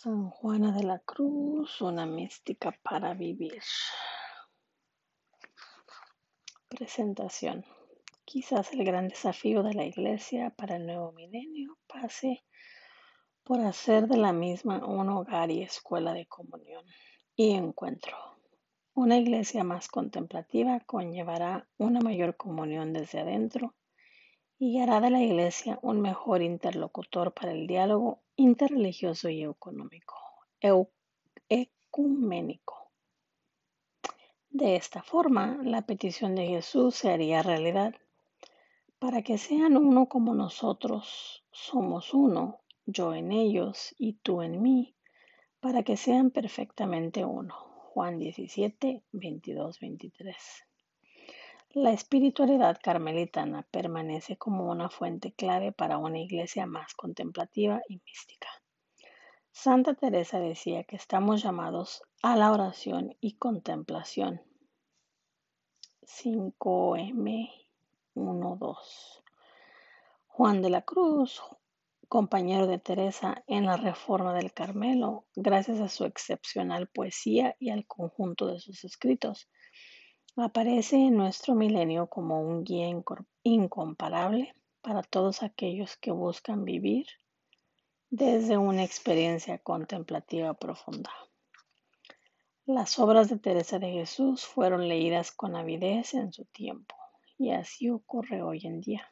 San Juana de la Cruz, una mística para vivir. Presentación. Quizás el gran desafío de la Iglesia para el nuevo milenio pase por hacer de la misma un hogar y escuela de comunión y encuentro. Una iglesia más contemplativa conllevará una mayor comunión desde adentro y hará de la Iglesia un mejor interlocutor para el diálogo interreligioso y económico, ecuménico. De esta forma, la petición de Jesús se haría realidad. Para que sean uno como nosotros somos uno, yo en ellos y tú en mí, para que sean perfectamente uno. Juan 17, 22, 23. La espiritualidad carmelitana permanece como una fuente clave para una iglesia más contemplativa y mística. Santa Teresa decía que estamos llamados a la oración y contemplación. 5M12. Juan de la Cruz, compañero de Teresa en la Reforma del Carmelo, gracias a su excepcional poesía y al conjunto de sus escritos, Aparece en nuestro milenio como un guía incomparable para todos aquellos que buscan vivir desde una experiencia contemplativa profunda. Las obras de Teresa de Jesús fueron leídas con avidez en su tiempo y así ocurre hoy en día.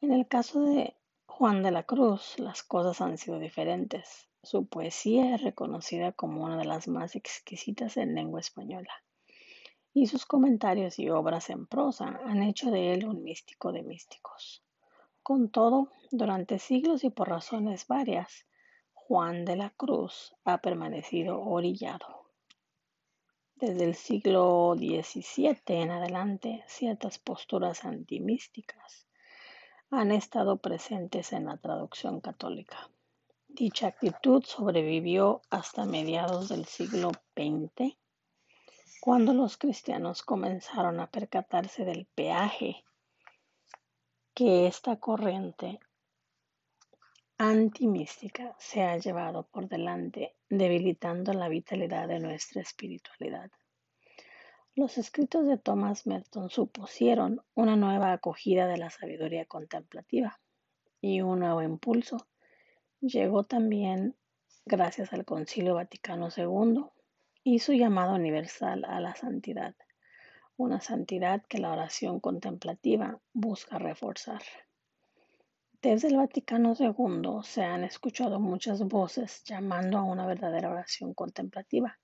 En el caso de Juan de la Cruz, las cosas han sido diferentes. Su poesía es reconocida como una de las más exquisitas en lengua española y sus comentarios y obras en prosa han hecho de él un místico de místicos. Con todo, durante siglos y por razones varias, Juan de la Cruz ha permanecido orillado. Desde el siglo XVII en adelante, ciertas posturas antimísticas han estado presentes en la traducción católica. Dicha actitud sobrevivió hasta mediados del siglo XX cuando los cristianos comenzaron a percatarse del peaje que esta corriente antimística se ha llevado por delante, debilitando la vitalidad de nuestra espiritualidad. Los escritos de Thomas Merton supusieron una nueva acogida de la sabiduría contemplativa y un nuevo impulso llegó también gracias al Concilio Vaticano II y su llamado universal a la santidad, una santidad que la oración contemplativa busca reforzar. Desde el Vaticano II se han escuchado muchas voces llamando a una verdadera oración contemplativa.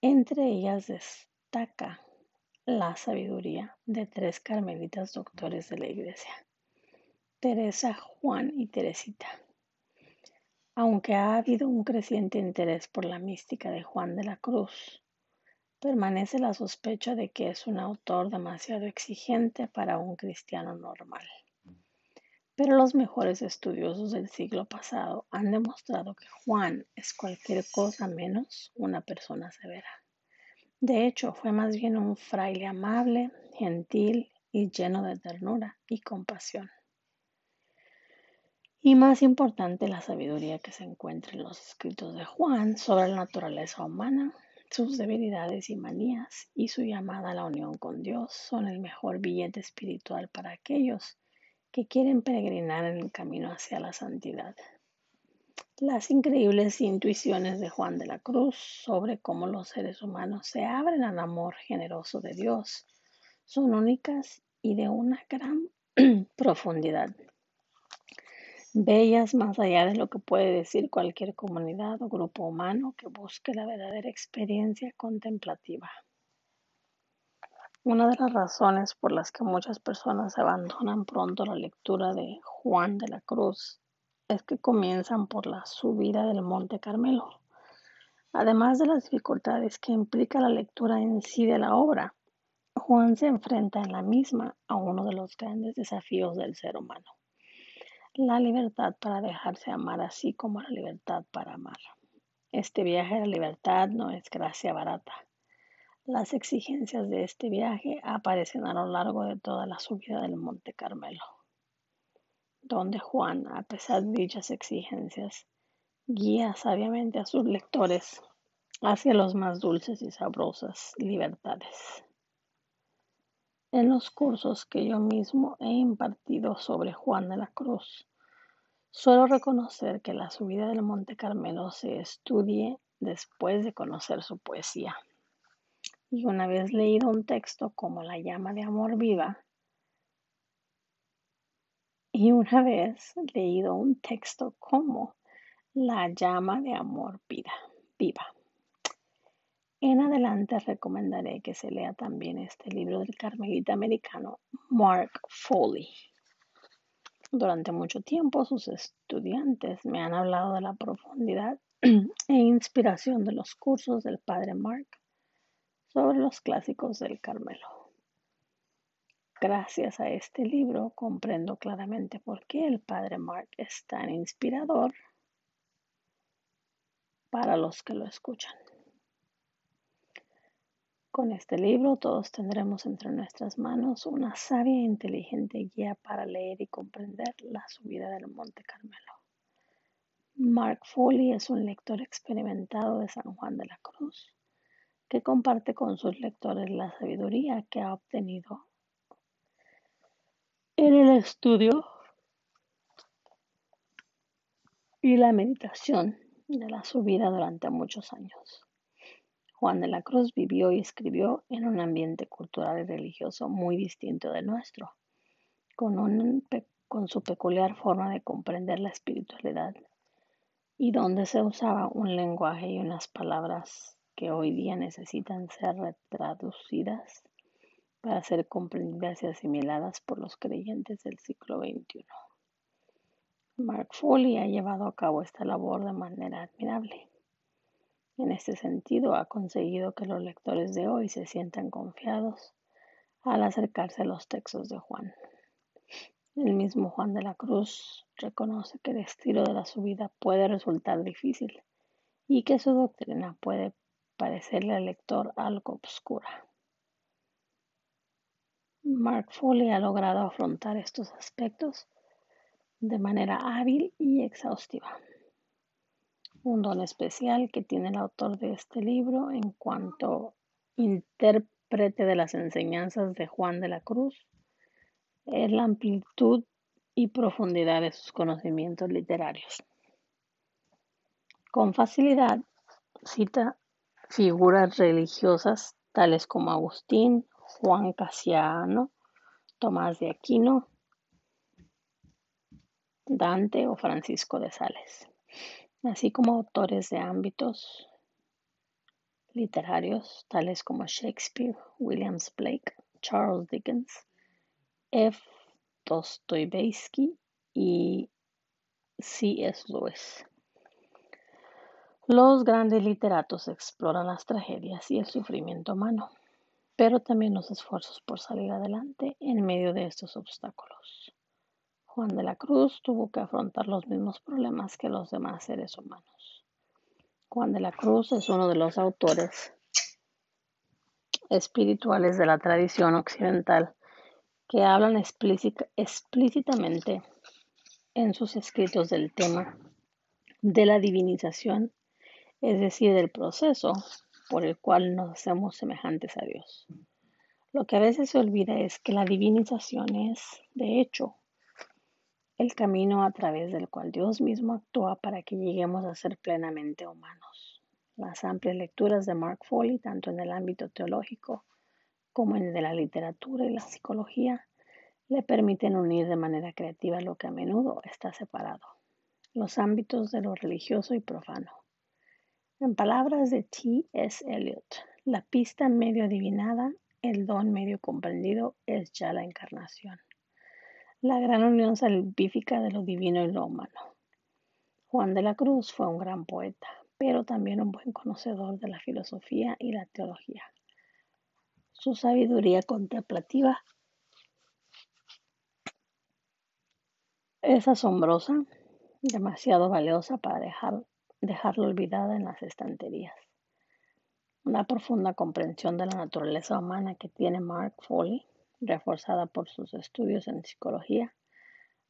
Entre ellas destaca la sabiduría de tres carmelitas doctores de la Iglesia, Teresa, Juan y Teresita. Aunque ha habido un creciente interés por la mística de Juan de la Cruz, permanece la sospecha de que es un autor demasiado exigente para un cristiano normal. Pero los mejores estudiosos del siglo pasado han demostrado que Juan es cualquier cosa menos una persona severa. De hecho, fue más bien un fraile amable, gentil y lleno de ternura y compasión. Y más importante, la sabiduría que se encuentra en los escritos de Juan sobre la naturaleza humana, sus debilidades y manías y su llamada a la unión con Dios son el mejor billete espiritual para aquellos que quieren peregrinar en el camino hacia la santidad. Las increíbles intuiciones de Juan de la Cruz sobre cómo los seres humanos se abren al amor generoso de Dios son únicas y de una gran profundidad bellas más allá de lo que puede decir cualquier comunidad o grupo humano que busque la verdadera experiencia contemplativa. Una de las razones por las que muchas personas abandonan pronto la lectura de Juan de la Cruz es que comienzan por la subida del Monte Carmelo. Además de las dificultades que implica la lectura en sí de la obra, Juan se enfrenta en la misma a uno de los grandes desafíos del ser humano la libertad para dejarse amar así como la libertad para amar. Este viaje la libertad no es gracia barata. Las exigencias de este viaje aparecen a lo largo de toda la subida del Monte Carmelo, donde Juan, a pesar de dichas exigencias, guía sabiamente a sus lectores hacia los más dulces y sabrosas libertades. En los cursos que yo mismo he impartido sobre Juan de la Cruz, suelo reconocer que la subida del Monte Carmelo se estudie después de conocer su poesía. Y una vez leído un texto como La llama de amor viva, y una vez leído un texto como La llama de amor viva, viva en adelante recomendaré que se lea también este libro del carmelita americano Mark Foley. Durante mucho tiempo sus estudiantes me han hablado de la profundidad e inspiración de los cursos del padre Mark sobre los clásicos del Carmelo. Gracias a este libro comprendo claramente por qué el padre Mark es tan inspirador para los que lo escuchan. Con este libro todos tendremos entre nuestras manos una sabia e inteligente guía para leer y comprender la subida del Monte Carmelo. Mark Foley es un lector experimentado de San Juan de la Cruz que comparte con sus lectores la sabiduría que ha obtenido en el estudio y la meditación de la subida durante muchos años. Juan de la Cruz vivió y escribió en un ambiente cultural y religioso muy distinto del nuestro, con, su peculiar forma de comprender la espiritualidad y donde se usaba un lenguaje y unas palabras que hoy día necesitan ser retraducidas para ser comprendidas y asimiladas por los creyentes del siglo XXI. Mark Foley ha llevado a cabo esta labor de manera admirable. En este sentido, ha conseguido que los lectores de hoy se sientan confiados al acercarse a los textos de Juan. El mismo Juan de la Cruz reconoce que el estilo de la subida puede resultar difícil y que su doctrina puede parecerle al lector algo obscura. Mark Foley ha logrado afrontar estos aspectos de manera hábil y exhaustiva un don especial que tiene el autor de este libro en cuanto intérprete de las enseñanzas de Juan de la Cruz es la amplitud y profundidad de sus conocimientos literarios. Con facilidad cita figuras religiosas tales como Agustín, Juan Casiano, Tomás de Aquino, Dante o Francisco de Sales así como autores de ámbitos literarios tales como Shakespeare, Williams Blake, Charles Dickens, F. Dostoevsky y C.S. Lewis. Los grandes literatos exploran las tragedias y el sufrimiento humano, pero también los esfuerzos por salir adelante en medio de estos obstáculos. Juan de la Cruz tuvo que afrontar los mismos problemas que los demás seres humanos. Juan de la Cruz es uno de los autores espirituales de la tradición occidental que hablan explícitamente en sus escritos del tema de la divinización, es decir, del proceso por el cual nos hacemos semejantes a Dios. Lo que a veces se olvida es que la divinización es, de hecho, el camino a través del cual Dios mismo actúa para que lleguemos a ser plenamente humanos. Las amplias lecturas de Mark Foley, tanto en el ámbito teológico como en el de la literatura y la psicología, le permiten unir de manera creativa lo que a menudo está separado, los ámbitos de lo religioso y profano. En palabras de T. S. Eliot, la pista medio adivinada, el don medio comprendido es ya la encarnación la gran unión salvífica de lo divino y lo humano. Juan de la Cruz fue un gran poeta, pero también un buen conocedor de la filosofía y la teología. Su sabiduría contemplativa es asombrosa, demasiado valiosa para dejar, dejarlo olvidada en las estanterías. Una profunda comprensión de la naturaleza humana que tiene Mark Foley reforzada por sus estudios en psicología,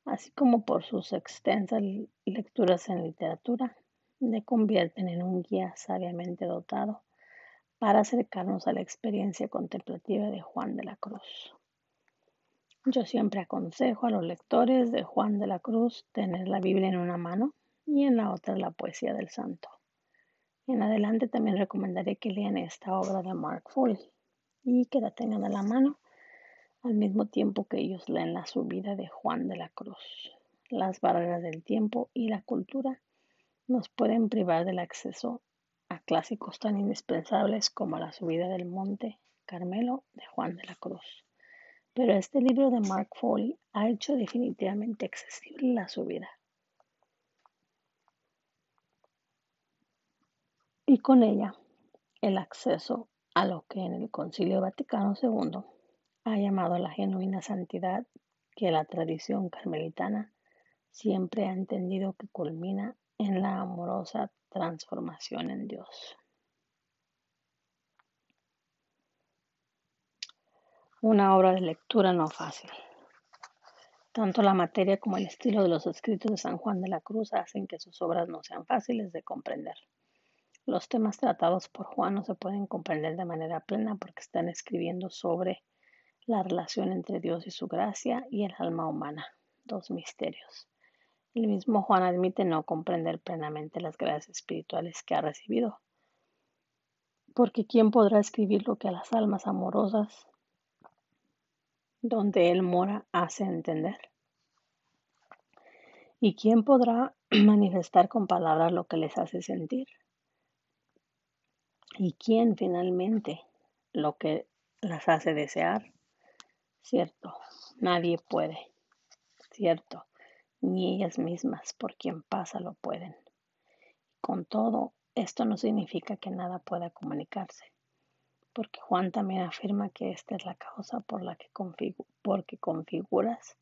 así como por sus extensas lecturas en literatura, le convierten en un guía sabiamente dotado para acercarnos a la experiencia contemplativa de Juan de la Cruz. Yo siempre aconsejo a los lectores de Juan de la Cruz tener la Biblia en una mano y en la otra la poesía del santo. En adelante también recomendaré que lean esta obra de Mark Foley y que la tengan a la mano al mismo tiempo que ellos leen la subida de Juan de la Cruz. Las barreras del tiempo y la cultura nos pueden privar del acceso a clásicos tan indispensables como la subida del monte Carmelo de Juan de la Cruz. Pero este libro de Mark Foley ha hecho definitivamente accesible la subida. Y con ella el acceso a lo que en el Concilio Vaticano II ha llamado la genuina santidad que la tradición carmelitana siempre ha entendido que culmina en la amorosa transformación en Dios. Una obra de lectura no fácil. Tanto la materia como el estilo de los escritos de San Juan de la Cruz hacen que sus obras no sean fáciles de comprender. Los temas tratados por Juan no se pueden comprender de manera plena porque están escribiendo sobre la relación entre Dios y su gracia y el alma humana, dos misterios. El mismo Juan admite no comprender plenamente las gracias espirituales que ha recibido, porque ¿quién podrá escribir lo que a las almas amorosas donde Él mora hace entender? ¿Y quién podrá manifestar con palabras lo que les hace sentir? ¿Y quién finalmente lo que las hace desear? Cierto, nadie puede. Cierto, ni ellas mismas por quien pasa lo pueden. Con todo, esto no significa que nada pueda comunicarse, porque Juan también afirma que esta es la causa por la que porque configuras,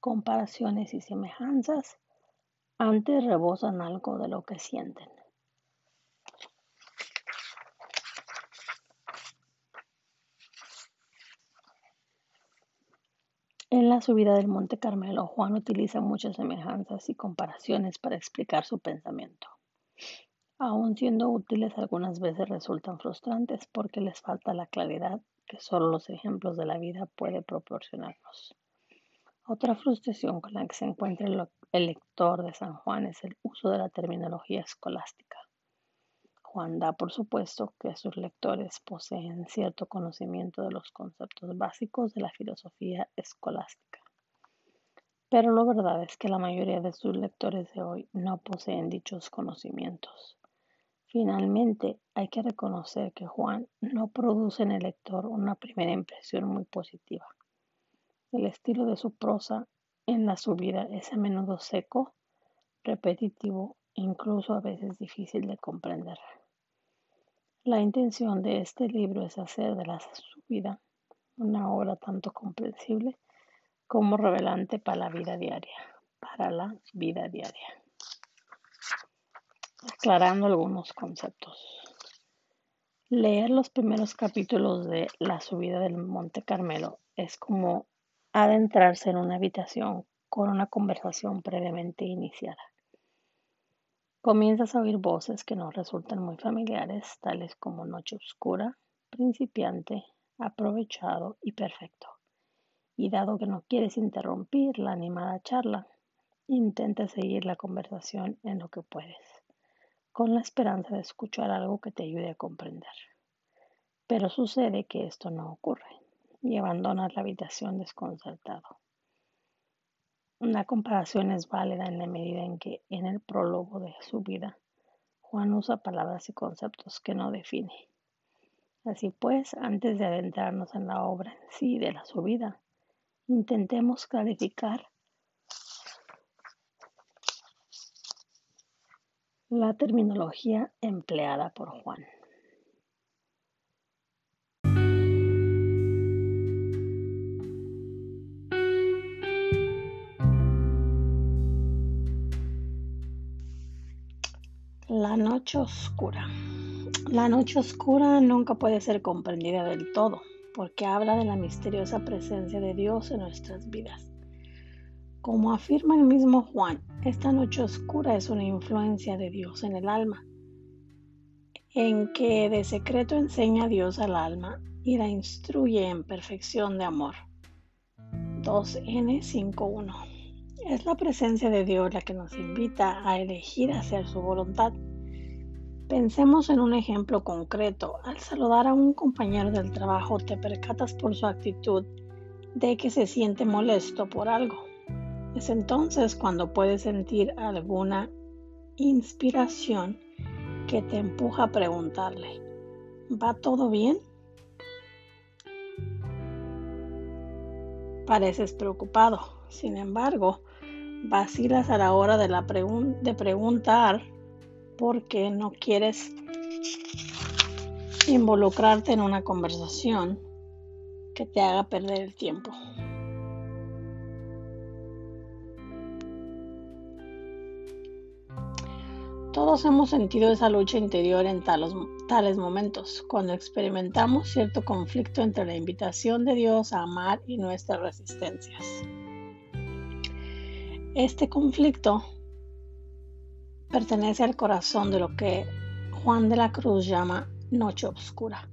comparaciones y semejanzas antes rebosan algo de lo que sienten. En la subida del Monte Carmelo, Juan utiliza muchas semejanzas y comparaciones para explicar su pensamiento. Aun siendo útiles, algunas veces resultan frustrantes porque les falta la claridad que solo los ejemplos de la vida pueden proporcionarnos. Otra frustración con la que se encuentra el lector de San Juan es el uso de la terminología escolástica. Juan da por supuesto que sus lectores poseen cierto conocimiento de los conceptos básicos de la filosofía escolástica. Pero la verdad es que la mayoría de sus lectores de hoy no poseen dichos conocimientos. Finalmente, hay que reconocer que Juan no produce en el lector una primera impresión muy positiva. El estilo de su prosa en la subida es a menudo seco, repetitivo e incluso a veces difícil de comprender. La intención de este libro es hacer de la subida una obra tanto comprensible como revelante para la vida diaria, para la vida diaria. Aclarando algunos conceptos. Leer los primeros capítulos de La subida del Monte Carmelo es como adentrarse en una habitación con una conversación previamente iniciada. Comienzas a oír voces que nos resultan muy familiares, tales como noche oscura, principiante, aprovechado y perfecto. Y dado que no quieres interrumpir la animada charla, intenta seguir la conversación en lo que puedes, con la esperanza de escuchar algo que te ayude a comprender. Pero sucede que esto no ocurre y abandonas la habitación desconcertado. Una comparación es válida en la medida en que en el prólogo de su vida Juan usa palabras y conceptos que no define. Así pues, antes de adentrarnos en la obra en sí de la subida, intentemos clarificar la terminología empleada por Juan. La noche oscura. La noche oscura nunca puede ser comprendida del todo, porque habla de la misteriosa presencia de Dios en nuestras vidas. Como afirma el mismo Juan, esta noche oscura es una influencia de Dios en el alma, en que de secreto enseña Dios al alma y la instruye en perfección de amor. 2N51 Es la presencia de Dios la que nos invita a elegir hacer su voluntad. Pensemos en un ejemplo concreto. Al saludar a un compañero del trabajo te percatas por su actitud de que se siente molesto por algo. Es entonces cuando puedes sentir alguna inspiración que te empuja a preguntarle, ¿va todo bien? Pareces preocupado, sin embargo, vacilas a la hora de, de preguntar porque no quieres involucrarte en una conversación que te haga perder el tiempo. Todos hemos sentido esa lucha interior en tales, tales, momentos, cuando experimentamos cierto conflicto entre la invitación de Dios a amar y nuestras resistencias. Este conflicto pertenece al corazón de lo que Juan de la Cruz llama noche oscura.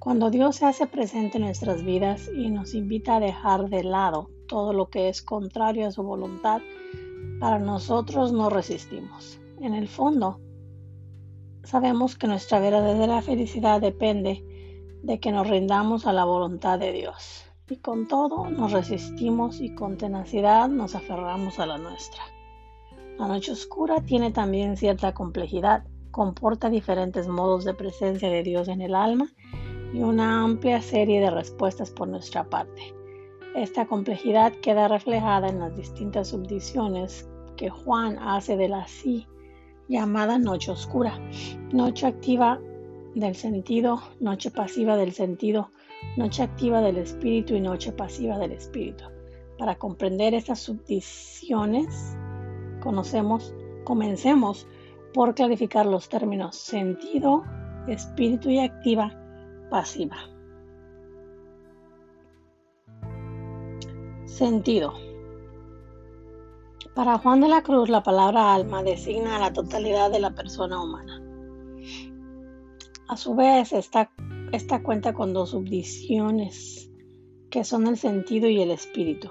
Cuando Dios se hace presente en nuestras vidas y nos invita a dejar de lado todo lo que es contrario a su voluntad, para nosotros no resistimos. En el fondo, sabemos que nuestra verdadera felicidad depende de que nos rindamos a la voluntad de Dios. Y con todo nos resistimos y con tenacidad nos aferramos a la nuestra. La noche oscura tiene también cierta complejidad, comporta diferentes modos de presencia de Dios en el alma y una amplia serie de respuestas por nuestra parte. Esta complejidad queda reflejada en las distintas subdivisiones que Juan hace de la sí llamada noche oscura, noche activa del sentido, noche pasiva del sentido, noche activa del espíritu y noche pasiva del espíritu. Para comprender estas subdivisiones, conocemos, comencemos por clarificar los términos sentido, espíritu y activa, pasiva. Sentido. Para Juan de la Cruz, la palabra alma designa a la totalidad de la persona humana. A su vez, esta, esta cuenta con dos subdivisiones, que son el sentido y el espíritu.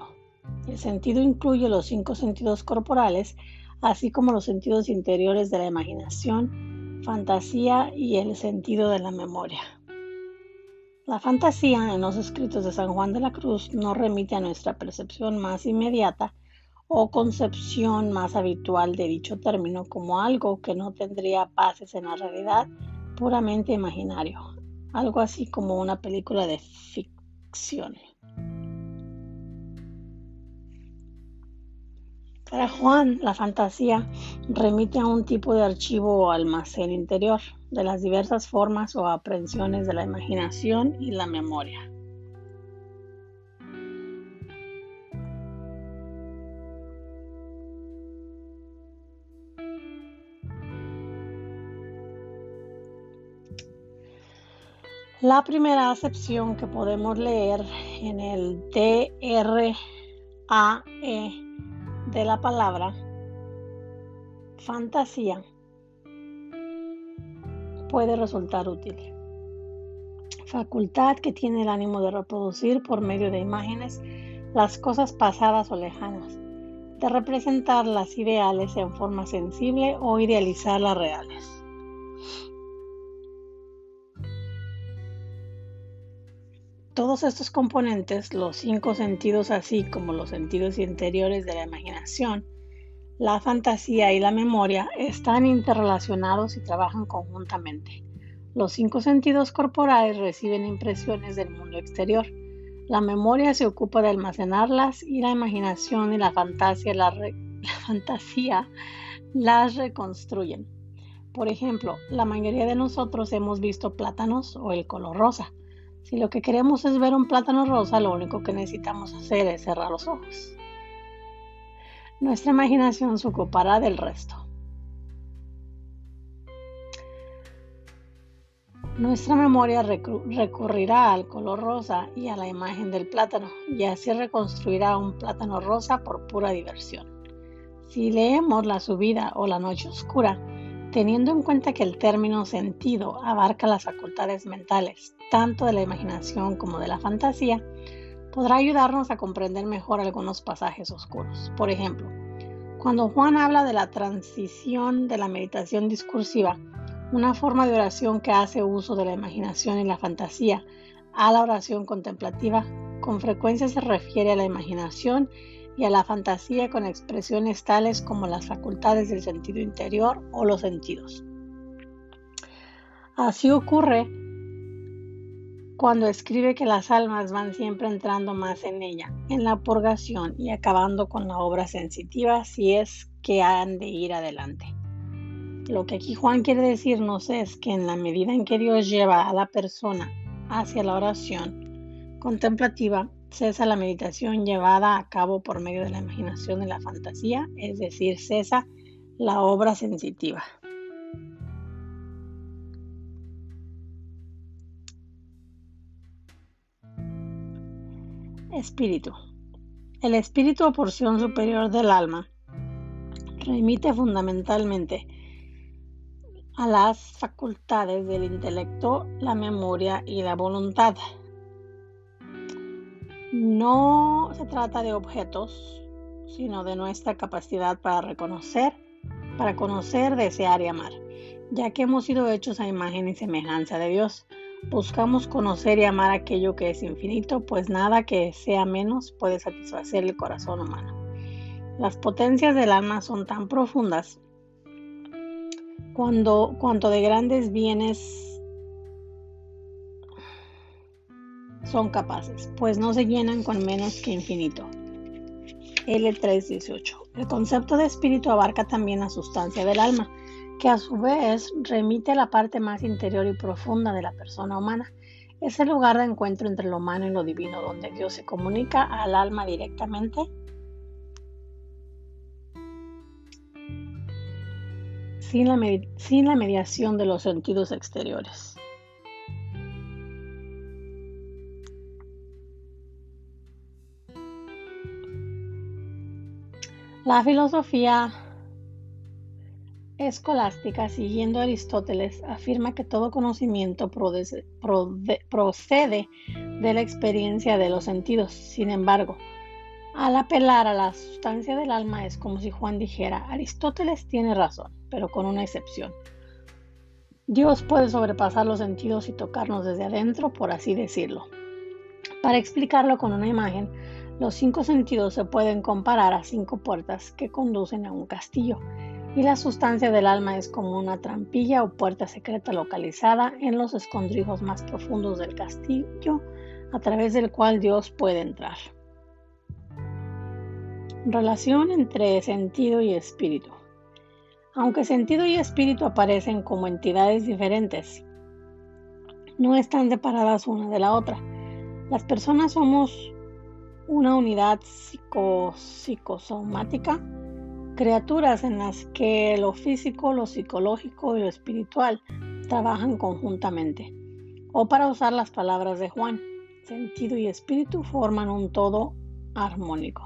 El sentido incluye los cinco sentidos corporales, así como los sentidos interiores de la imaginación, fantasía y el sentido de la memoria. La fantasía en los escritos de San Juan de la Cruz no remite a nuestra percepción más inmediata, o concepción más habitual de dicho término como algo que no tendría bases en la realidad puramente imaginario, algo así como una película de ficción. Para Juan, la fantasía remite a un tipo de archivo o almacén interior de las diversas formas o aprehensiones de la imaginación y la memoria. La primera acepción que podemos leer en el DRAE de la palabra fantasía puede resultar útil. Facultad que tiene el ánimo de reproducir por medio de imágenes las cosas pasadas o lejanas, de representar las ideales en forma sensible o idealizar las reales. Todos estos componentes, los cinco sentidos así como los sentidos interiores de la imaginación, la fantasía y la memoria están interrelacionados y trabajan conjuntamente. Los cinco sentidos corporales reciben impresiones del mundo exterior. La memoria se ocupa de almacenarlas y la imaginación y la fantasía, la fantasía las reconstruyen. Por ejemplo, la mayoría de nosotros hemos visto plátanos o el color rosa. Si lo que queremos es ver un plátano rosa, lo único que necesitamos hacer es cerrar los ojos. Nuestra imaginación se ocupará del resto. Nuestra memoria recurrirá al color rosa y a la imagen del plátano y así reconstruirá un plátano rosa por pura diversión. Si leemos la subida o la noche oscura, teniendo en cuenta que el término sentido abarca las facultades mentales, tanto de la imaginación como de la fantasía, podrá ayudarnos a comprender mejor algunos pasajes oscuros. Por ejemplo, cuando Juan habla de la transición de la meditación discursiva, una forma de oración que hace uso de la imaginación y la fantasía a la oración contemplativa, con frecuencia se refiere a la imaginación y a la fantasía con expresiones tales como las facultades del sentido interior o los sentidos. Así ocurre cuando escribe que las almas van siempre entrando más en ella, en la purgación y acabando con la obra sensitiva si es que han de ir adelante. Lo que aquí Juan quiere decirnos es que en la medida en que Dios lleva a la persona hacia la oración contemplativa, cesa la meditación llevada a cabo por medio de la imaginación y la fantasía, es decir, cesa la obra sensitiva. Espíritu. El espíritu o porción superior del alma remite fundamentalmente a las facultades del intelecto, la memoria y la voluntad. No se trata de objetos, sino de nuestra capacidad para reconocer, para conocer, desear y amar. Ya que hemos sido hechos a imagen y semejanza de Dios, buscamos conocer y amar aquello que es infinito, pues nada que sea menos puede satisfacer el corazón humano. Las potencias del alma son tan profundas cuando, cuanto de grandes bienes son capaces, pues no se llenan con menos que infinito. L318. El concepto de espíritu abarca también la sustancia del alma, que a su vez remite a la parte más interior y profunda de la persona humana. Es el lugar de encuentro entre lo humano y lo divino, donde Dios se comunica al alma directamente sin la, mediación de los sentidos exteriores. La filosofía escolástica, siguiendo a Aristóteles, afirma que todo conocimiento procede de la experiencia de los sentidos. Sin embargo, al apelar a la sustancia del alma es como si Juan dijera, Aristóteles tiene razón, pero con una excepción. Dios puede sobrepasar los sentidos y tocarnos desde adentro, por así decirlo. Para explicarlo con una imagen, los cinco sentidos se pueden comparar a cinco puertas que conducen a un castillo, y la sustancia del alma es como una trampilla o puerta secreta localizada en los escondrijos más profundos del castillo, a través del cual Dios puede entrar. Relación entre sentido y espíritu. Aunque sentido y espíritu aparecen como entidades diferentes, no están separadas una de la otra. Las personas somos una unidad psicosomática, criaturas en las que lo físico, lo psicológico y lo espiritual trabajan conjuntamente. O para usar las palabras de Juan, sentido y espíritu forman un todo armónico.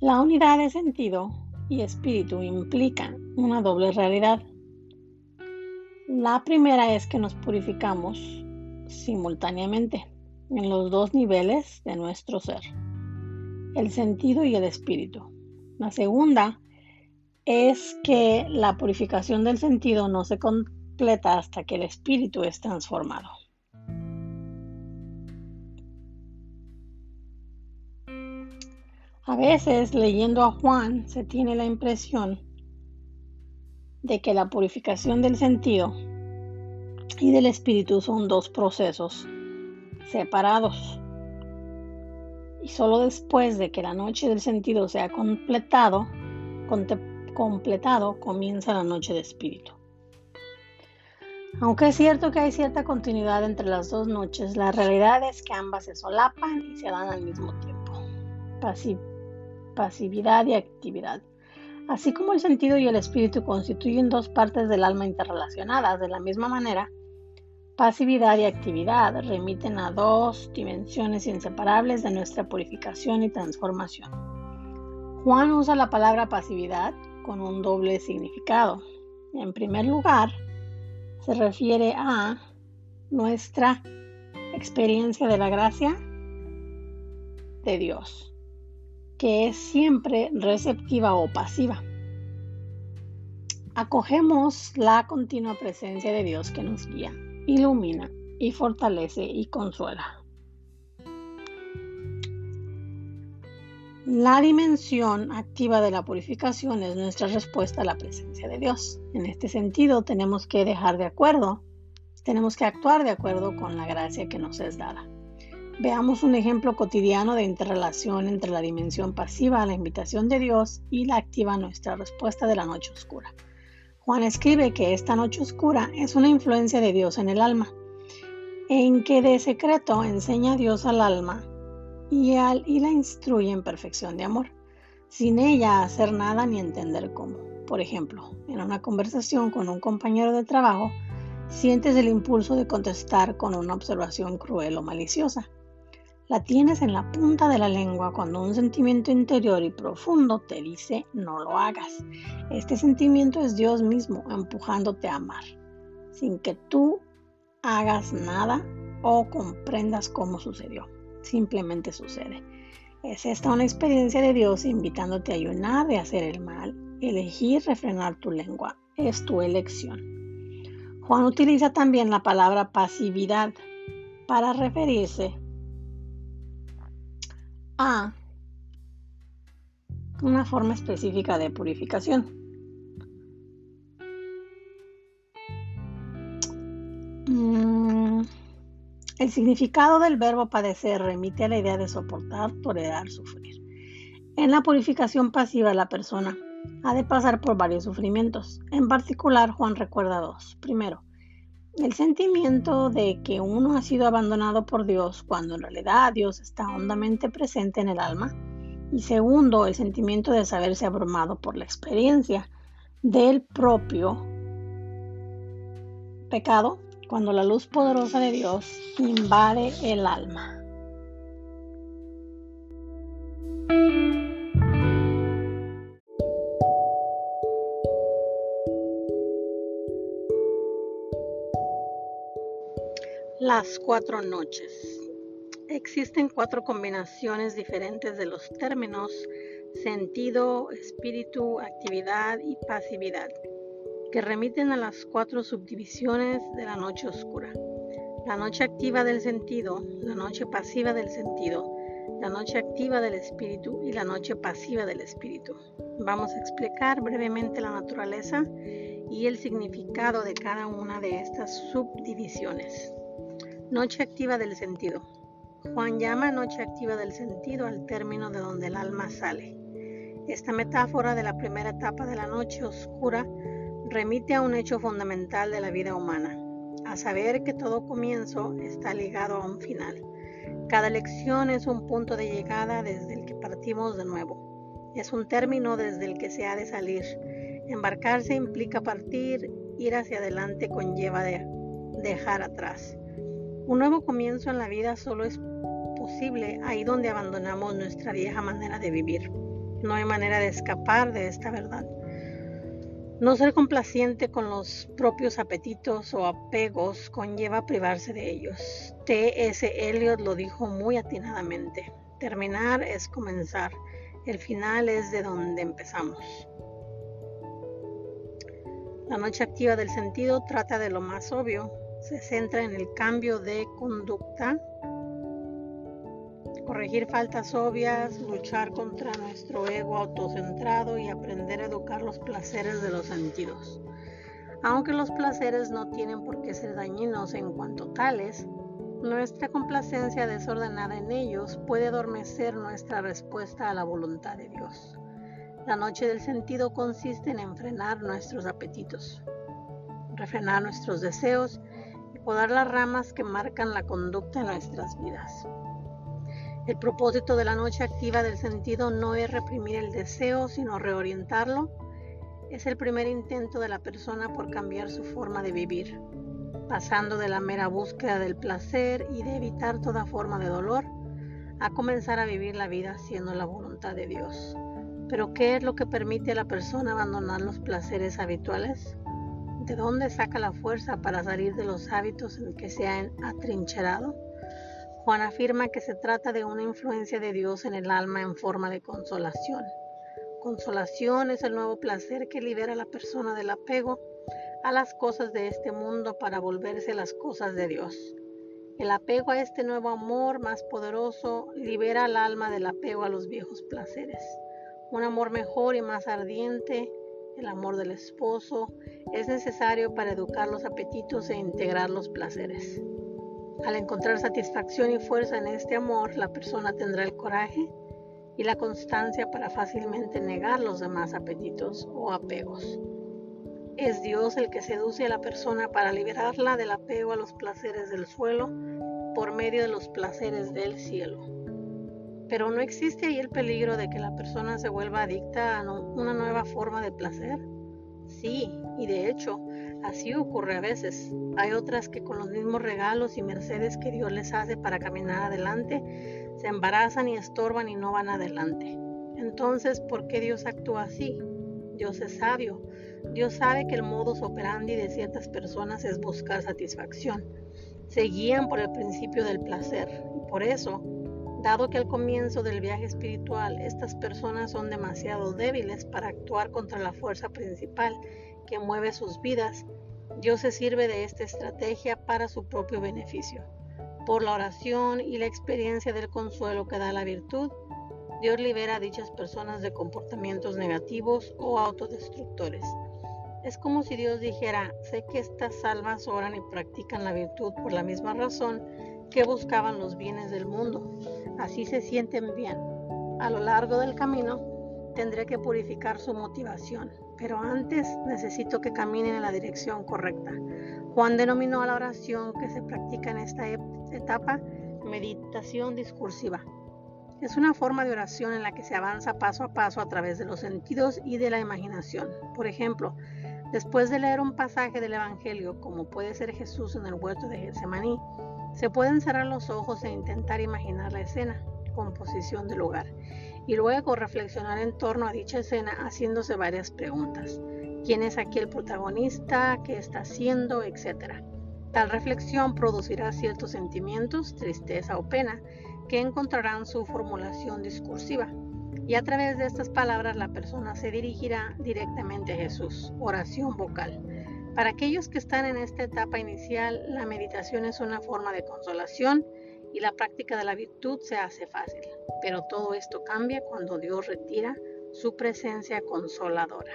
La unidad de sentido y espíritu implican una doble realidad. La primera es que nos purificamos simultáneamente en los dos niveles de nuestro ser, el sentido y el espíritu. La segunda es que la purificación del sentido no se completa hasta que el espíritu es transformado. A veces leyendo a Juan se tiene la impresión de que la purificación del sentido y del espíritu son dos procesos separados. Y solo después de que la noche del sentido sea completado, completado comienza la noche de espíritu. Aunque es cierto que hay cierta continuidad entre las dos noches, la realidad es que ambas se solapan y se dan al mismo tiempo. Pasividad y actividad. Así como el sentido y el espíritu constituyen dos partes del alma interrelacionadas, de la misma manera, Pasividad y actividad remiten a dos dimensiones inseparables de nuestra purificación y transformación. Juan usa la palabra pasividad con un doble significado. En primer lugar, se refiere a nuestra experiencia de la gracia de Dios, que es siempre receptiva o pasiva. Acogemos la continua presencia de Dios que nos guía, ilumina y fortalece y consuela. La dimensión activa de la purificación es nuestra respuesta a la presencia de Dios. En este sentido, tenemos que dejar de acuerdo, tenemos que actuar de acuerdo con la gracia que nos es dada. Veamos un ejemplo cotidiano de interrelación entre la dimensión pasiva a la invitación de Dios y la activa nuestra respuesta de la noche oscura. Juan escribe que esta noche oscura es una influencia de Dios en el alma, en que de secreto enseña Dios al alma y, y la instruye en perfección de amor, sin ella hacer nada ni entender cómo. Por ejemplo, en una conversación con un compañero de trabajo, sientes el impulso de contestar con una observación cruel o maliciosa. La tienes en la punta de la lengua cuando un sentimiento interior y profundo te dice no lo hagas. Este sentimiento es Dios mismo empujándote a amar, sin que tú hagas nada o comprendas cómo sucedió simplemente sucede. Es esta una experiencia de Dios invitándote a ayunar de hacer el mal, elegir refrenar tu lengua. Es tu elección. Juan utiliza también la palabra pasividad para referirse a una forma específica de purificación. Mm, el significado del verbo padecer remite a la idea de soportar, tolerar, sufrir. En la purificación pasiva la persona ha de pasar por varios sufrimientos. En particular, Juan recuerda dos. Primero, el sentimiento de que uno ha sido abandonado por Dios cuando en realidad Dios está hondamente presente en el alma. Y segundo, el sentimiento de saberse abrumado por la experiencia del propio pecado cuando la luz poderosa de Dios invade el alma. Las cuatro noches. Existen cuatro combinaciones diferentes de los términos sentido, espíritu, actividad y pasividad que remiten a las cuatro subdivisiones de la noche oscura. La noche activa del sentido, la noche pasiva del sentido, la noche activa del espíritu y la noche pasiva del espíritu. Vamos a explicar brevemente la naturaleza y el significado de cada una de estas subdivisiones. Noche activa del sentido. Juan llama noche activa del sentido al término de donde el alma sale. Esta metáfora de la primera etapa de la noche oscura remite a un hecho fundamental de la vida humana, a saber que todo comienzo está ligado a un final. Cada lección es un punto de llegada desde el que partimos de nuevo. Es un término desde el que se ha de salir. Embarcarse implica partir, ir hacia adelante conlleva de dejar atrás. Un nuevo comienzo en la vida solo es posible ahí donde abandonamos nuestra vieja manera de vivir. No hay manera de escapar de esta verdad. No ser complaciente con los propios apetitos o apegos conlleva privarse de ellos. T.S. Eliot lo dijo muy atinadamente. Terminar es comenzar. El final es de donde empezamos. La noche activa del sentido trata de lo más obvio. Se centra en el cambio de conducta corregir faltas obvias, luchar contra nuestro ego autocentrado y aprender a educar los placeres de los sentidos. Aunque los placeres no tienen por qué ser dañinos en cuanto tales, nuestra complacencia desordenada en ellos puede adormecer nuestra respuesta a la voluntad de Dios. La noche del sentido consiste en enfrenar nuestros apetitos, refrenar nuestros deseos podar las ramas que marcan la conducta en nuestras vidas. El propósito de la noche activa del sentido no es reprimir el deseo, sino reorientarlo. Es el primer intento de la persona por cambiar su forma de vivir. pasando de la mera búsqueda del placer y de evitar toda forma de dolor a comenzar a vivir la vida haciendo la voluntad de Dios. Pero ¿qué es lo que permite a la persona abandonar los placeres habituales? ¿De dónde saca la fuerza para salir de los hábitos en que se ha atrincherado? Juan afirma que se trata de una influencia de Dios en el alma en forma de consolación. Consolación es el nuevo placer que libera a la persona del apego a las cosas de este mundo para volverse las cosas de Dios. El apego a este nuevo amor más poderoso libera al alma del apego a los viejos placeres. Un amor mejor y más ardiente, el amor del esposo, es necesario para educar los apetitos e integrar los placeres. Al encontrar satisfacción y fuerza en este amor, la persona tendrá el coraje y la constancia para fácilmente negar los demás apetitos o apegos. Es Dios el que seduce a la persona para liberarla del apego a los placeres del suelo por medio de los placeres del cielo. Pero ¿no existe ahí el peligro de que la persona se vuelva adicta a una nueva forma de placer? Sí, y de hecho, así ocurre a veces. Hay otras que con los mismos regalos y mercedes que Dios les hace para caminar adelante, se embarazan y estorban y no van adelante. Entonces, ¿por qué Dios actúa así? Dios es sabio. Dios sabe que el modus operandi de ciertas personas es buscar satisfacción. Se guían por el principio del placer. Por eso, dado que al comienzo del viaje espiritual estas personas son demasiado débiles para actuar contra la fuerza principal que mueve sus vidas, Dios se sirve de esta estrategia para su propio beneficio. Por la oración y la experiencia del consuelo que da la virtud, Dios libera a dichas personas de comportamientos negativos o autodestructores. Es como si Dios dijera, sé que estas almas oran y practican la virtud por la misma razón que buscaban los bienes del mundo. Así se sienten bien. A lo largo del camino tendré que purificar su motivación, pero antes necesito que caminen en la dirección correcta. Juan denominó a la oración que se practica en esta etapa meditación discursiva. Es una forma de oración en la que se avanza paso a paso a través de los sentidos y de la imaginación. Por ejemplo, después de leer un pasaje del Evangelio, como puede ser Jesús en el huerto de Getsemaní, se pueden cerrar los ojos e intentar imaginar la escena, composición del lugar, y luego reflexionar en torno a dicha escena haciéndose varias preguntas. ¿Quién es aquí el protagonista? ¿Qué está haciendo? Etcétera. Tal reflexión producirá ciertos sentimientos, tristeza o pena, que encontrarán su formulación discursiva. Y a través de estas palabras la persona se dirigirá directamente a Jesús, oración vocal. Para aquellos que están en esta etapa inicial, la meditación es una forma de consolación y la práctica de la virtud se hace fácil. Pero todo esto cambia cuando Dios retira su presencia consoladora.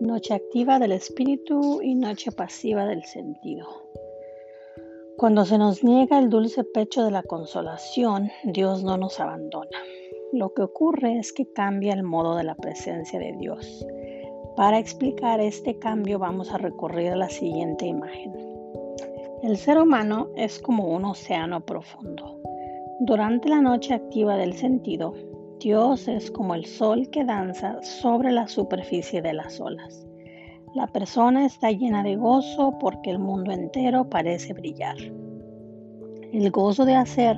noche activa del espíritu y noche pasiva del sentido. Cuando se nos niega el dulce pecho de la consolación, Dios no nos abandona. Lo que ocurre es que cambia el modo de la presencia de Dios. Para explicar este cambio vamos a recurrir a la siguiente imagen. El ser humano es como un océano profundo. Durante la noche activa del sentido, Dios es como el sol que danza sobre la superficie de las olas. La persona está llena de gozo porque el mundo entero parece brillar. El gozo de hacer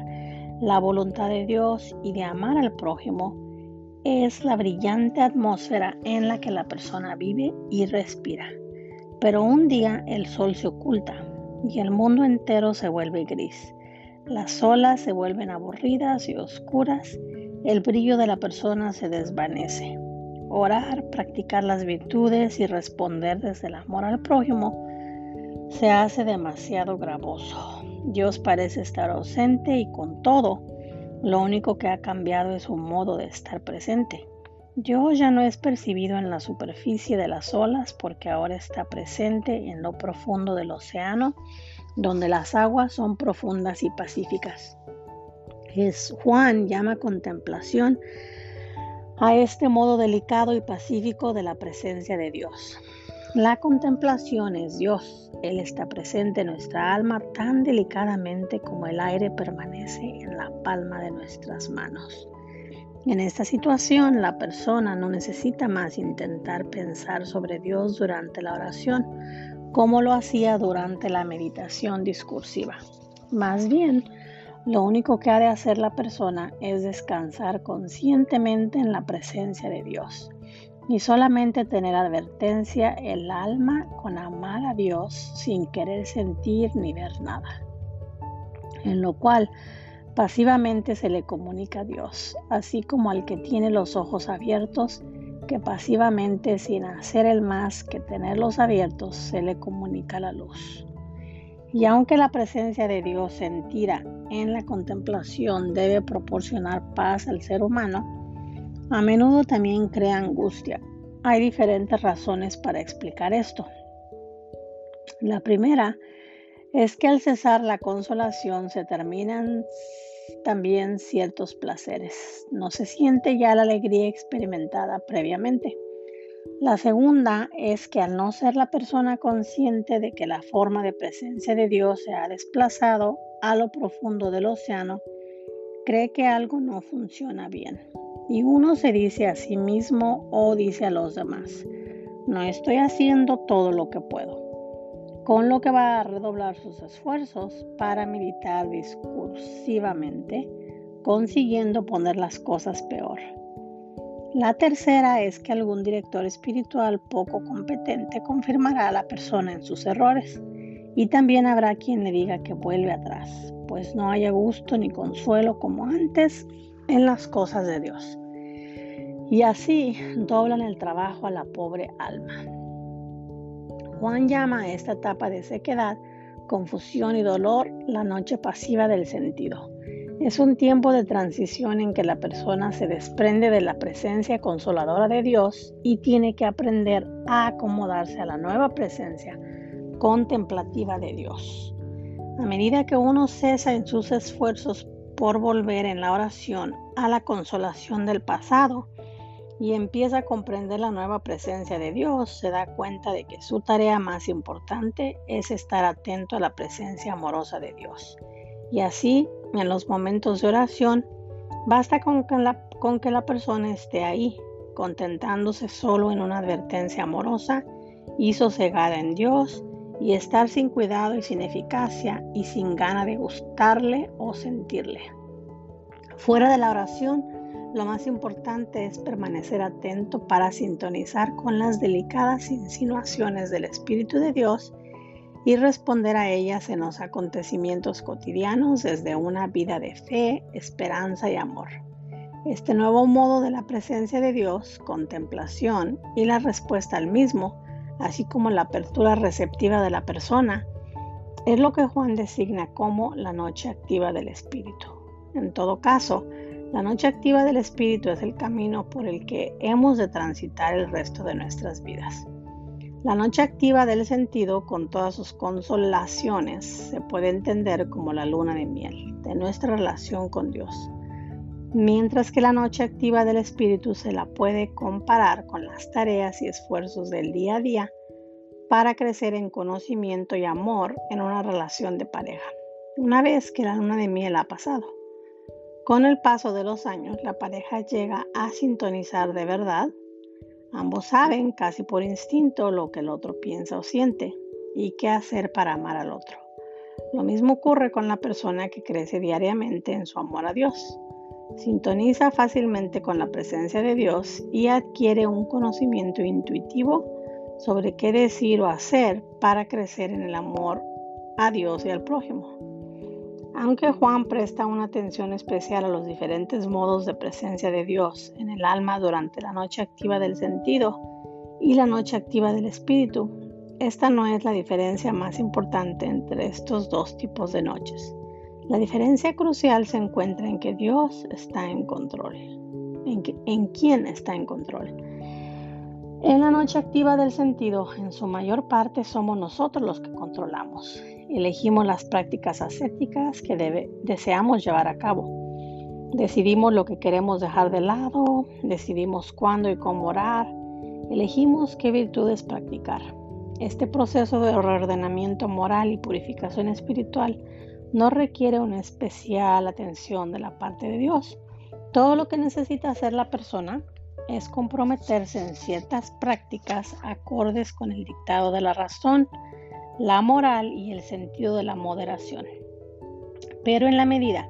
la voluntad de Dios y de amar al prójimo es la brillante atmósfera en la que la persona vive y respira. Pero un día el sol se oculta y el mundo entero se vuelve gris. Las olas se vuelven aburridas y oscuras. El brillo de la persona se desvanece. Orar, practicar las virtudes y responder desde el amor al prójimo se hace demasiado gravoso. Dios parece estar ausente y con todo, lo único que ha cambiado es su modo de estar presente. Dios ya no es percibido en la superficie de las olas porque ahora está presente en lo profundo del océano, donde las aguas son profundas y pacíficas. Es Juan llama contemplación a este modo delicado y pacífico de la presencia de Dios. La contemplación es Dios. Él está presente en nuestra alma tan delicadamente como el aire permanece en la palma de nuestras manos. En esta situación, la persona no necesita más intentar pensar sobre Dios durante la oración como lo hacía durante la meditación discursiva. Más bien, lo único que ha de hacer la persona es descansar conscientemente en la presencia de Dios y solamente tener advertencia el alma con amar a Dios sin querer sentir ni ver nada. En lo cual pasivamente se le comunica a Dios, así como al que tiene los ojos abiertos, que pasivamente sin hacer el más que tenerlos abiertos se le comunica la luz. Y aunque la presencia de Dios sentida en la contemplación debe proporcionar paz al ser humano, a menudo también crea angustia. Hay diferentes razones para explicar esto. La primera es que al cesar la consolación se terminan también ciertos placeres. No se siente ya la alegría experimentada previamente. La segunda es que al no ser la persona consciente de que la forma de presencia de Dios se ha desplazado a lo profundo del océano, cree que algo no funciona bien. Y uno se dice a sí mismo o dice a los demás, no estoy haciendo todo lo que puedo, con lo que va a redoblar sus esfuerzos para meditar discursivamente, consiguiendo poner las cosas peor. La tercera es que algún director espiritual poco competente confirmará a la persona en sus errores y también habrá quien le diga que vuelve atrás, pues no haya gusto ni consuelo como antes en las cosas de Dios. Y así doblan el trabajo a la pobre alma. Juan llama a esta etapa de sequedad, confusión y dolor la noche pasiva del sentido. Es un tiempo de transición en que la persona se desprende de la presencia consoladora de Dios y tiene que aprender a acomodarse a la nueva presencia contemplativa de Dios. A medida que uno cesa en sus esfuerzos por volver en la oración a la consolación del pasado y empieza a comprender la nueva presencia de Dios, se da cuenta de que su tarea más importante es estar atento a la presencia amorosa de Dios. Y así, en los momentos de oración, basta con que la, persona esté ahí, contentándose solo en una advertencia amorosa y sosegada en Dios y estar sin cuidado y sin eficacia y sin gana de gustarle o sentirle. Fuera de la oración, lo más importante es permanecer atento para sintonizar con las delicadas insinuaciones del Espíritu de Dios y responder a ellas en los acontecimientos cotidianos desde una vida de fe, esperanza y amor. Este nuevo modo de la presencia de Dios, contemplación y la respuesta al mismo, así como la apertura receptiva de la persona, es lo que Juan designa como la noche activa del Espíritu. En todo caso, la noche activa del Espíritu es el camino por el que hemos de transitar el resto de nuestras vidas. La noche activa del sentido, con todas sus consolaciones, se puede entender como la luna de miel de nuestra relación con Dios mientras que la noche activa del espíritu se la puede comparar con las tareas y esfuerzos del día a día para crecer en conocimiento y amor en una relación de pareja, una vez que la luna de miel ha pasado. Con el paso de los años, la pareja llega a sintonizar de verdad. Ambos saben casi por instinto lo que el otro piensa o siente y qué hacer para amar al otro. Lo mismo ocurre con la persona que crece diariamente en su amor a Dios. Sintoniza fácilmente con la presencia de Dios y adquiere un conocimiento intuitivo sobre qué decir o hacer para crecer en el amor a Dios y al prójimo. Aunque Juan presta una atención especial a los diferentes modos de presencia de Dios en el alma durante la noche activa del sentido y la noche activa del espíritu, esta no es la diferencia más importante entre estos dos tipos de noches. La diferencia crucial se encuentra en que Dios está en control, en, en quién está en control. En la noche activa del sentido, en su mayor parte somos nosotros los que controlamos. Elegimos las prácticas ascéticas que deseamos llevar a cabo. Decidimos lo que queremos dejar de lado, decidimos cuándo y cómo orar, elegimos qué virtudes practicar. Este proceso de reordenamiento moral y purificación espiritual no requiere una especial atención de la parte de Dios. Todo lo que necesita hacer la persona es comprometerse en ciertas prácticas acordes con el dictado de la razón, la moral y el sentido de la moderación. Pero en la medida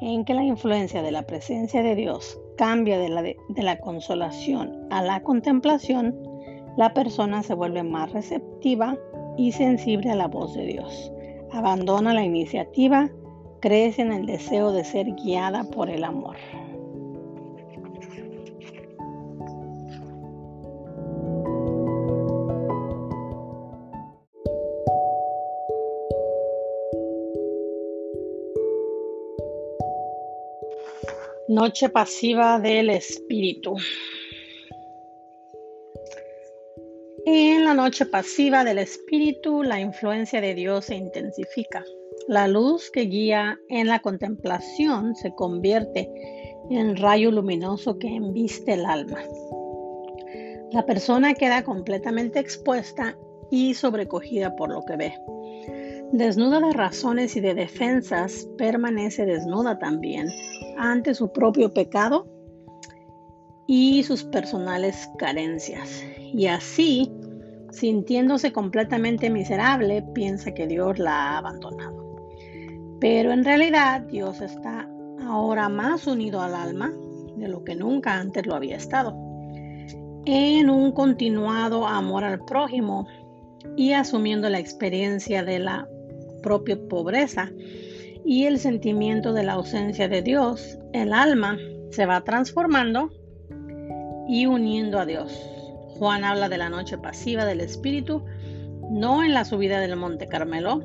en que la influencia de la presencia de Dios cambia de la, de, la consolación a la contemplación, la persona se vuelve más receptiva y sensible a la voz de Dios. Abandona la iniciativa, crece en el deseo de ser guiada por el amor. Noche pasiva del espíritu. En la noche pasiva del espíritu, la influencia de Dios se intensifica. La luz que guía en la contemplación se convierte en rayo luminoso que embiste el alma. La persona queda completamente expuesta y sobrecogida por lo que ve. Desnuda de razones y de defensas, permanece desnuda también ante su propio pecado y sus personales carencias. Y así, sintiéndose completamente miserable, piensa que Dios la ha abandonado. Pero en realidad Dios está ahora más unido al alma de lo que nunca antes lo había estado, en un continuado amor al prójimo y asumiendo la experiencia de la propia pobreza y el sentimiento de la ausencia de Dios, el alma se va transformando y uniendo a Dios. Juan habla de la noche pasiva del Espíritu, no en la subida del Monte Carmelo,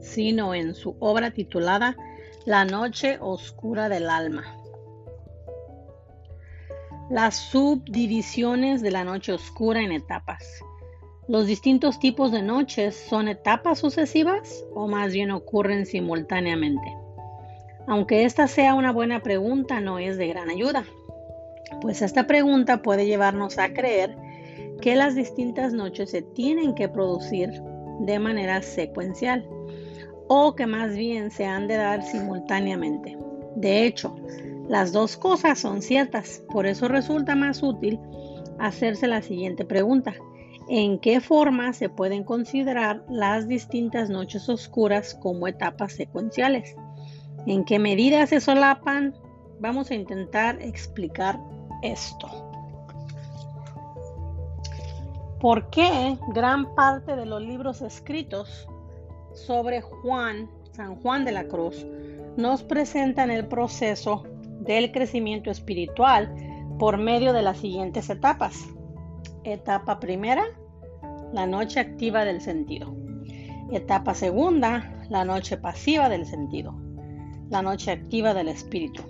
sino en su obra titulada La noche oscura del alma. Las subdivisiones de la noche oscura en etapas. ¿Los distintos tipos de noches son etapas sucesivas o más bien ocurren simultáneamente? Aunque esta sea una buena pregunta, no es de gran ayuda, pues esta pregunta puede llevarnos a creer que las distintas noches se tienen que producir de manera secuencial o que más bien se han de dar simultáneamente. De hecho, las dos cosas son ciertas, por eso resulta más útil hacerse la siguiente pregunta. ¿En qué forma se pueden considerar las distintas noches oscuras como etapas secuenciales? ¿En qué medida se solapan? Vamos a intentar explicar esto. ¿Por qué gran parte de los libros escritos sobre Juan, San Juan de la Cruz, nos presentan el proceso del crecimiento espiritual por medio de las siguientes etapas? Etapa primera, la noche activa del sentido. Etapa segunda, la noche pasiva del sentido. La noche activa del espíritu.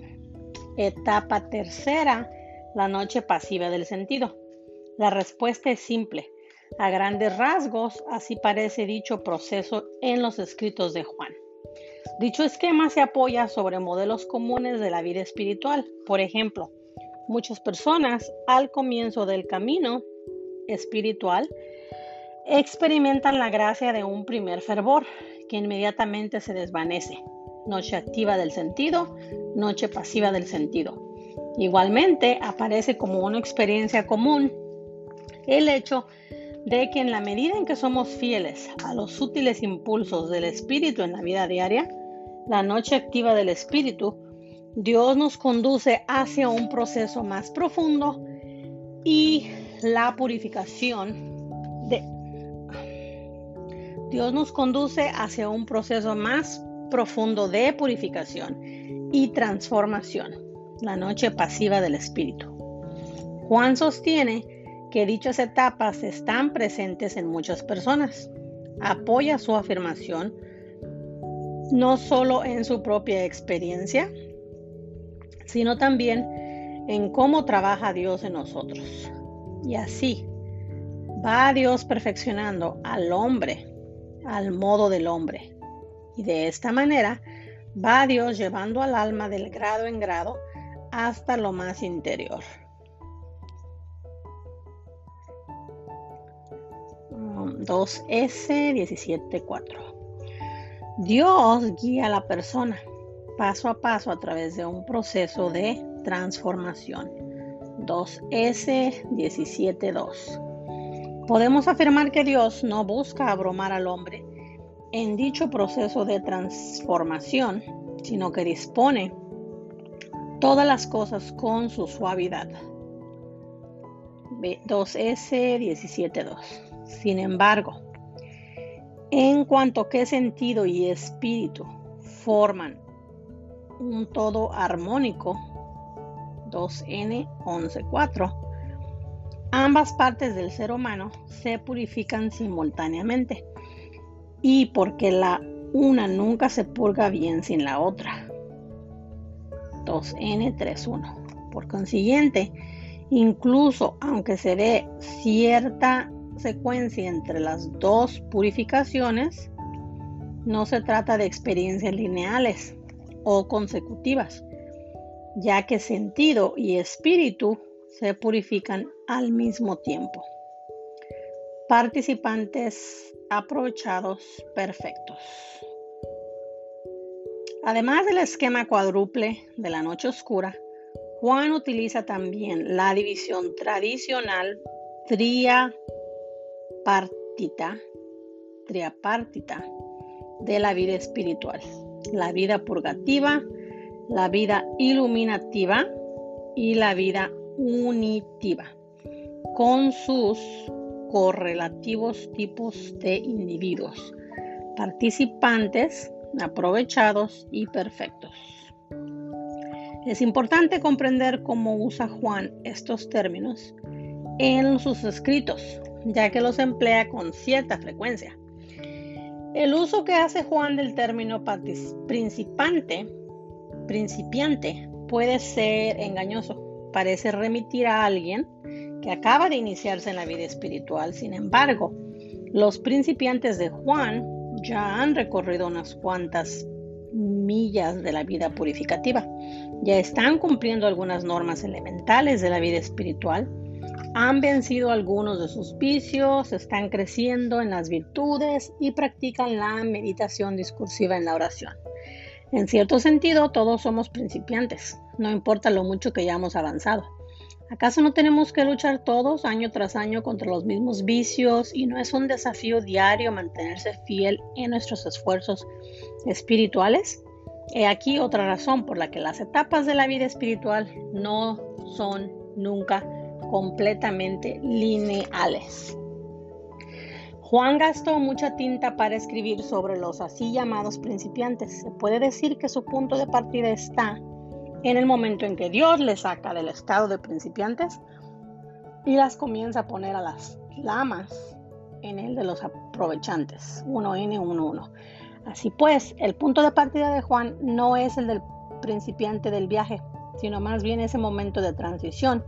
Etapa tercera, la noche pasiva del sentido. La respuesta es simple. A grandes rasgos, así parece dicho proceso en los escritos de Juan. Dicho esquema se apoya sobre modelos comunes de la vida espiritual. Por ejemplo, muchas personas al comienzo del camino espiritual experimentan la gracia de un primer fervor que inmediatamente se desvanece. Noche activa del sentido, noche pasiva del sentido. Igualmente aparece como una experiencia común el hecho de que en la medida en que somos fieles a los sutiles impulsos del espíritu en la vida diaria, la noche activa del espíritu, Dios nos conduce hacia un proceso más profundo y la purificación de Dios nos conduce hacia un proceso más profundo de purificación y transformación, la noche pasiva del Espíritu. Juan sostiene que dichas etapas están presentes en muchas personas. Apoya su afirmación no solo en su propia experiencia, sino también en cómo trabaja Dios en nosotros. Y así va Dios perfeccionando al hombre al modo del hombre. Y de esta manera va Dios llevando al alma del grado en grado hasta lo más interior. Um, 2S174. Dios guía a la persona paso a paso a través de un proceso de transformación. 2S172. Podemos afirmar que Dios no busca abrumar al hombre en dicho proceso de transformación, sino que dispone todas las cosas con su suavidad. 2S172. Sin embargo, en cuanto a qué sentido y espíritu forman un todo armónico, 2N114, ambas partes del ser humano se purifican simultáneamente y porque la una nunca se purga bien sin la otra. 2N31. Por consiguiente, incluso aunque se dé cierta secuencia entre las dos purificaciones, no se trata de experiencias lineales o consecutivas, ya que sentido y espíritu se purifican al mismo tiempo. Participantes aprovechados perfectos. Además del esquema cuádruple de la noche oscura, Juan utiliza también la división tradicional tria partita, triapartita de la vida espiritual, la vida purgativa, la vida iluminativa y la vida unitiva, con sus correlativos tipos de individuos, participantes, aprovechados y perfectos. Es importante comprender cómo usa Juan estos términos en sus escritos ya que los emplea con cierta frecuencia. El uso que hace Juan del término principante, principiante, puede ser engañoso. Parece remitir a alguien que acaba de iniciarse en la vida espiritual. Sin embargo, los principiantes de Juan ya han recorrido unas cuantas millas de la vida purificativa. Ya están cumpliendo algunas normas elementales de la vida espiritual han vencido algunos de sus vicios, están creciendo en las virtudes y practican la meditación discursiva en la oración. En cierto sentido, todos somos principiantes, no importa lo mucho que hayamos avanzado. ¿Acaso no tenemos que luchar todos año tras año contra los mismos vicios y no es un desafío diario mantenerse fiel en nuestros esfuerzos espirituales? He aquí otra razón por la que las etapas de la vida espiritual no son nunca completamente lineales. Juan gastó mucha tinta para escribir sobre los así llamados principiantes. Se puede decir que su punto de partida está en el momento en que Dios le saca del estado de principiantes y las comienza a poner a las lamas en el de los aprovechantes, 1N11. Así pues, el punto de partida de Juan no es el del principiante del viaje, sino más bien ese momento de transición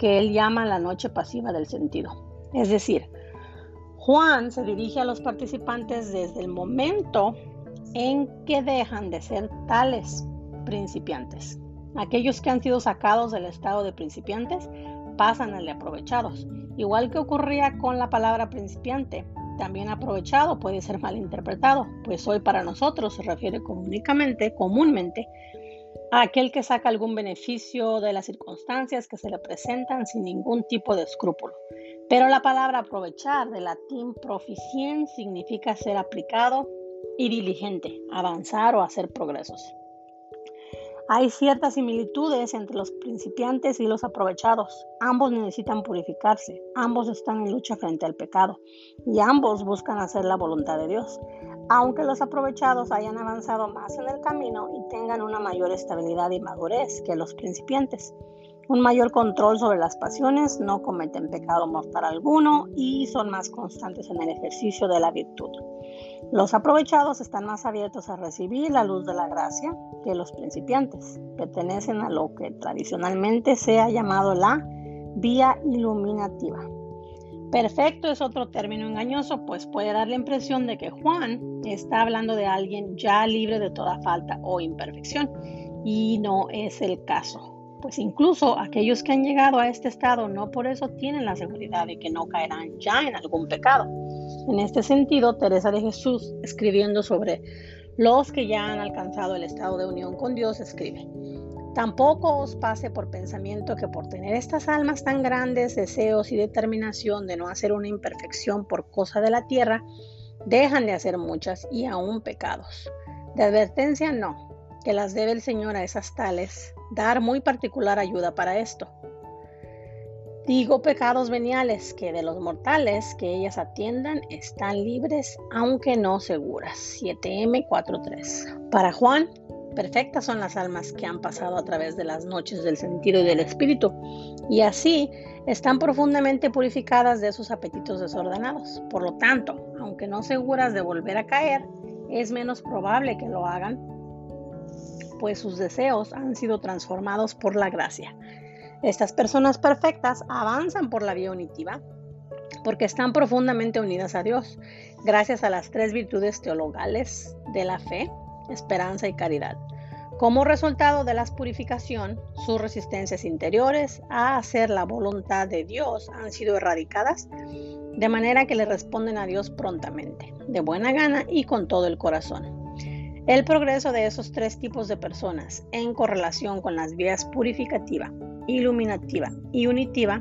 que él llama la noche pasiva del sentido. Es decir, Juan se dirige a los participantes desde el momento en que dejan de ser tales principiantes. Aquellos que han sido sacados del estado de principiantes pasan al de aprovechados. Igual que ocurría con la palabra principiante, también aprovechado puede ser mal interpretado, pues hoy para nosotros se refiere comúnmente, comúnmente aquel que saca algún beneficio de las circunstancias que se le presentan sin ningún tipo de escrúpulo. Pero la palabra aprovechar del latín proficien significa ser aplicado y diligente, avanzar o hacer progresos. Hay ciertas similitudes entre los principiantes y los aprovechados. Ambos necesitan purificarse, ambos están en lucha frente al pecado y ambos buscan hacer la voluntad de Dios aunque los aprovechados hayan avanzado más en el camino y tengan una mayor estabilidad y madurez que los principiantes. Un mayor control sobre las pasiones, no cometen pecado mortal alguno y son más constantes en el ejercicio de la virtud. Los aprovechados están más abiertos a recibir la luz de la gracia que los principiantes. Pertenecen a lo que tradicionalmente se ha llamado la vía iluminativa. Perfecto es otro término engañoso, pues puede dar la impresión de que Juan está hablando de alguien ya libre de toda falta o imperfección, y no es el caso. Pues incluso aquellos que han llegado a este estado no por eso tienen la seguridad de que no caerán ya en algún pecado. En este sentido, Teresa de Jesús, escribiendo sobre los que ya han alcanzado el estado de unión con Dios, escribe, Tampoco os pase por pensamiento que por tener estas almas tan grandes, deseos y determinación de no hacer una imperfección por cosa de la tierra, dejan de hacer muchas y aún pecados. De advertencia no, que las debe el Señor a esas tales, dar muy particular ayuda para esto. Digo pecados veniales que de los mortales que ellas atiendan están libres, aunque no seguras. 7M43. Para Juan, Perfectas son las almas que han pasado a través de las noches del sentido y del espíritu, y así están profundamente purificadas de sus apetitos desordenados. Por lo tanto, aunque no seguras de volver a caer, es menos probable que lo hagan, pues sus deseos han sido transformados por la gracia. Estas personas perfectas avanzan por la vía unitiva porque están profundamente unidas a Dios, gracias a las tres virtudes teologales de la fe, esperanza y caridad. Como resultado de la purificación, sus resistencias interiores a hacer la voluntad de Dios han sido erradicadas, de manera que le responden a Dios prontamente, de buena gana y con todo el corazón. El progreso de esos tres tipos de personas en correlación con las vías purificativa, iluminativa y unitiva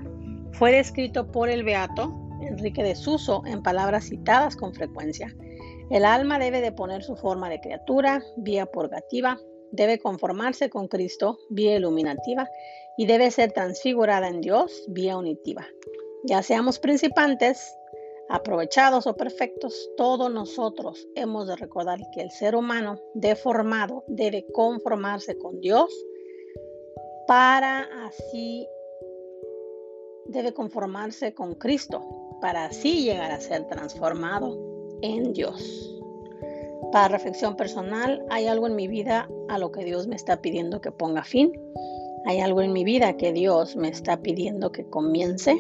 fue descrito por el beato Enrique de Suso en palabras citadas con frecuencia el alma debe de poner su forma de criatura, vía purgativa, debe conformarse con Cristo, vía iluminativa, y debe ser transfigurada en Dios, vía unitiva. Ya seamos principantes, aprovechados o perfectos, todos nosotros hemos de recordar que el ser humano deformado debe conformarse con Dios para así debe conformarse con Cristo, para así llegar a ser transformado en Dios. Para reflexión personal, ¿hay algo en mi vida a lo que Dios me está pidiendo que ponga fin? ¿Hay algo en mi vida que Dios me está pidiendo que comience?